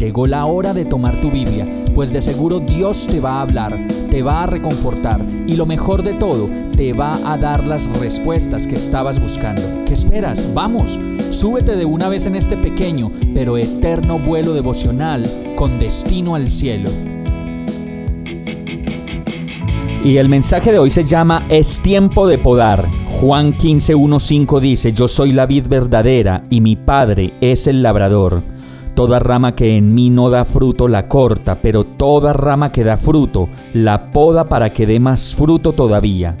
Llegó la hora de tomar tu Biblia, pues de seguro Dios te va a hablar, te va a reconfortar y lo mejor de todo, te va a dar las respuestas que estabas buscando. ¿Qué esperas? Vamos, súbete de una vez en este pequeño pero eterno vuelo devocional con destino al cielo. Y el mensaje de hoy se llama Es tiempo de podar. Juan 15.1.5 dice, Yo soy la vid verdadera y mi Padre es el labrador. Toda rama que en mí no da fruto la corta, pero toda rama que da fruto la poda para que dé más fruto todavía.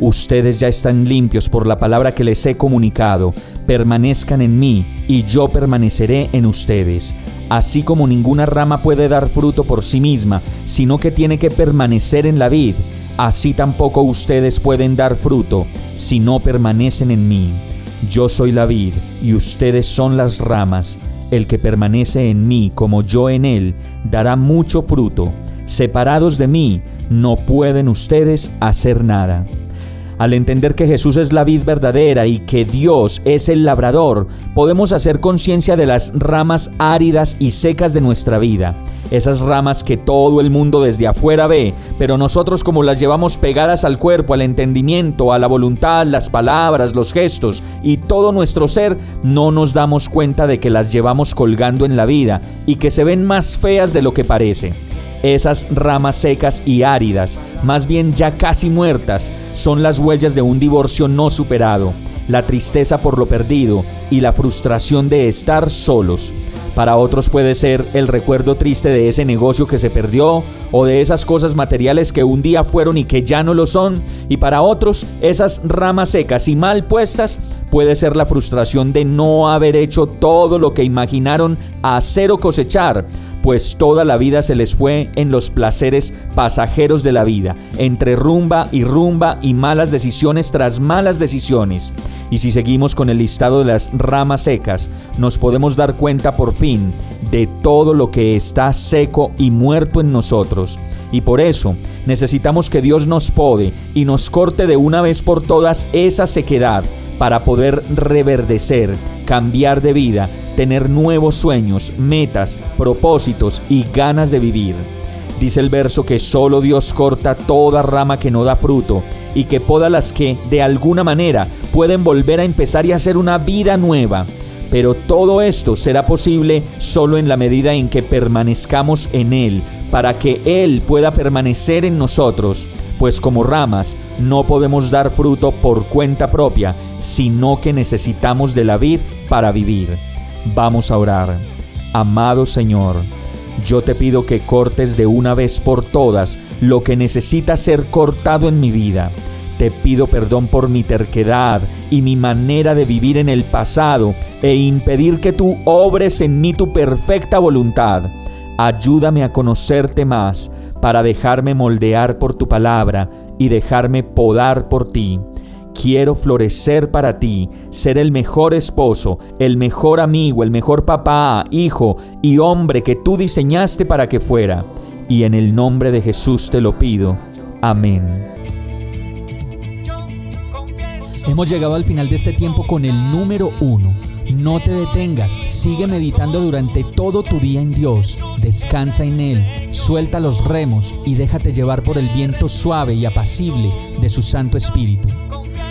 Ustedes ya están limpios por la palabra que les he comunicado. Permanezcan en mí y yo permaneceré en ustedes. Así como ninguna rama puede dar fruto por sí misma, sino que tiene que permanecer en la vid, así tampoco ustedes pueden dar fruto si no permanecen en mí. Yo soy la vid y ustedes son las ramas. El que permanece en mí como yo en él, dará mucho fruto. Separados de mí, no pueden ustedes hacer nada. Al entender que Jesús es la vid verdadera y que Dios es el labrador, podemos hacer conciencia de las ramas áridas y secas de nuestra vida esas ramas que todo el mundo desde afuera ve, pero nosotros como las llevamos pegadas al cuerpo, al entendimiento, a la voluntad, las palabras, los gestos y todo nuestro ser, no nos damos cuenta de que las llevamos colgando en la vida y que se ven más feas de lo que parece. Esas ramas secas y áridas, más bien ya casi muertas, son las huellas de un divorcio no superado, la tristeza por lo perdido y la frustración de estar solos. Para otros puede ser el recuerdo triste de ese negocio que se perdió o de esas cosas materiales que un día fueron y que ya no lo son. Y para otros, esas ramas secas y mal puestas puede ser la frustración de no haber hecho todo lo que imaginaron hacer o cosechar pues toda la vida se les fue en los placeres pasajeros de la vida, entre rumba y rumba y malas decisiones tras malas decisiones. Y si seguimos con el listado de las ramas secas, nos podemos dar cuenta por fin de todo lo que está seco y muerto en nosotros. Y por eso necesitamos que Dios nos pode y nos corte de una vez por todas esa sequedad para poder reverdecer, cambiar de vida, tener nuevos sueños, metas, propósitos y ganas de vivir. Dice el verso que solo Dios corta toda rama que no da fruto y que poda las que, de alguna manera, pueden volver a empezar y hacer una vida nueva. Pero todo esto será posible solo en la medida en que permanezcamos en Él, para que Él pueda permanecer en nosotros, pues como ramas no podemos dar fruto por cuenta propia, sino que necesitamos de la vid para vivir. Vamos a orar. Amado Señor, yo te pido que cortes de una vez por todas lo que necesita ser cortado en mi vida. Te pido perdón por mi terquedad y mi manera de vivir en el pasado e impedir que tú obres en mí tu perfecta voluntad. Ayúdame a conocerte más para dejarme moldear por tu palabra y dejarme podar por ti. Quiero florecer para ti, ser el mejor esposo, el mejor amigo, el mejor papá, hijo y hombre que tú diseñaste para que fuera. Y en el nombre de Jesús te lo pido. Amén. Hemos llegado al final de este tiempo con el número uno. No te detengas, sigue meditando durante todo tu día en Dios, descansa en Él, suelta los remos y déjate llevar por el viento suave y apacible de su Santo Espíritu.